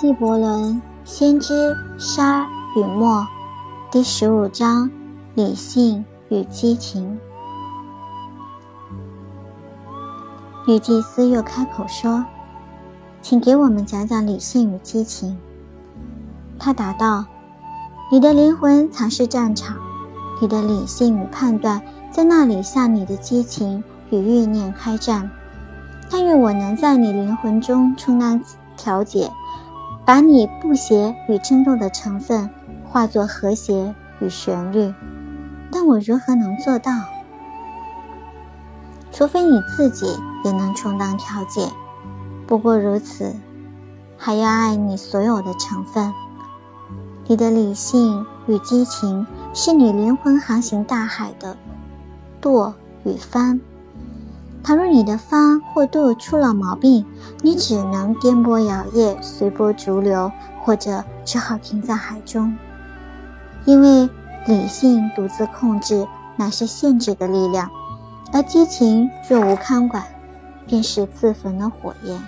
纪伯伦《先知沙与墨》第十五章：理性与激情。女祭司又开口说：“请给我们讲讲理性与激情。”他答道：“你的灵魂藏是战场，你的理性与判断在那里向你的激情与欲念开战。但愿我能在你灵魂中充当调解。”把你不协与争斗的成分化作和谐与旋律，但我如何能做到？除非你自己也能充当调解。不过如此，还要爱你所有的成分。你的理性与激情是你灵魂航行大海的舵与帆。倘若你的帆或舵出了毛病，你只能颠簸摇曳，随波逐流，或者只好停在海中。因为理性独自控制乃是限制的力量，而激情若无看管，便是自焚的火焰。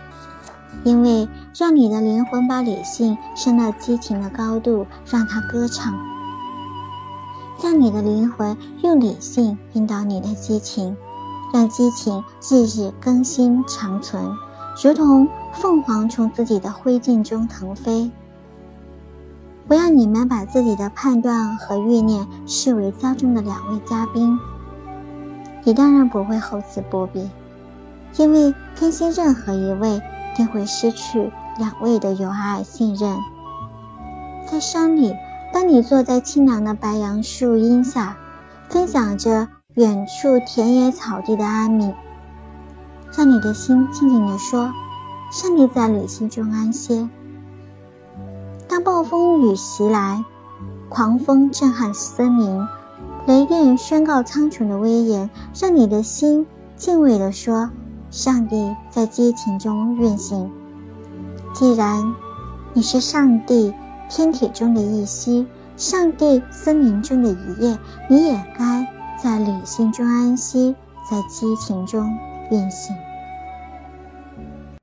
因为让你的灵魂把理性升到激情的高度，让它歌唱；让你的灵魂用理性引导你的激情。让激情日日更新长存，如同凤凰从自己的灰烬中腾飞。不要你们把自己的判断和欲念视为家中的两位嘉宾。你当然不会厚此薄彼，因为偏心任何一位，定会失去两位的友爱信任。在山里，当你坐在清凉的白杨树荫下，分享着。远处田野草地的安宁，让你的心静静地说：“上帝在旅行中安歇。”当暴风雨袭来，狂风震撼森林，雷电宣告苍穹的威严，让你的心敬畏地说：“上帝在激情中运行。”既然你是上帝天体中的一息，上帝森林中的一叶，你也该。在理性中安息，在激情中运行。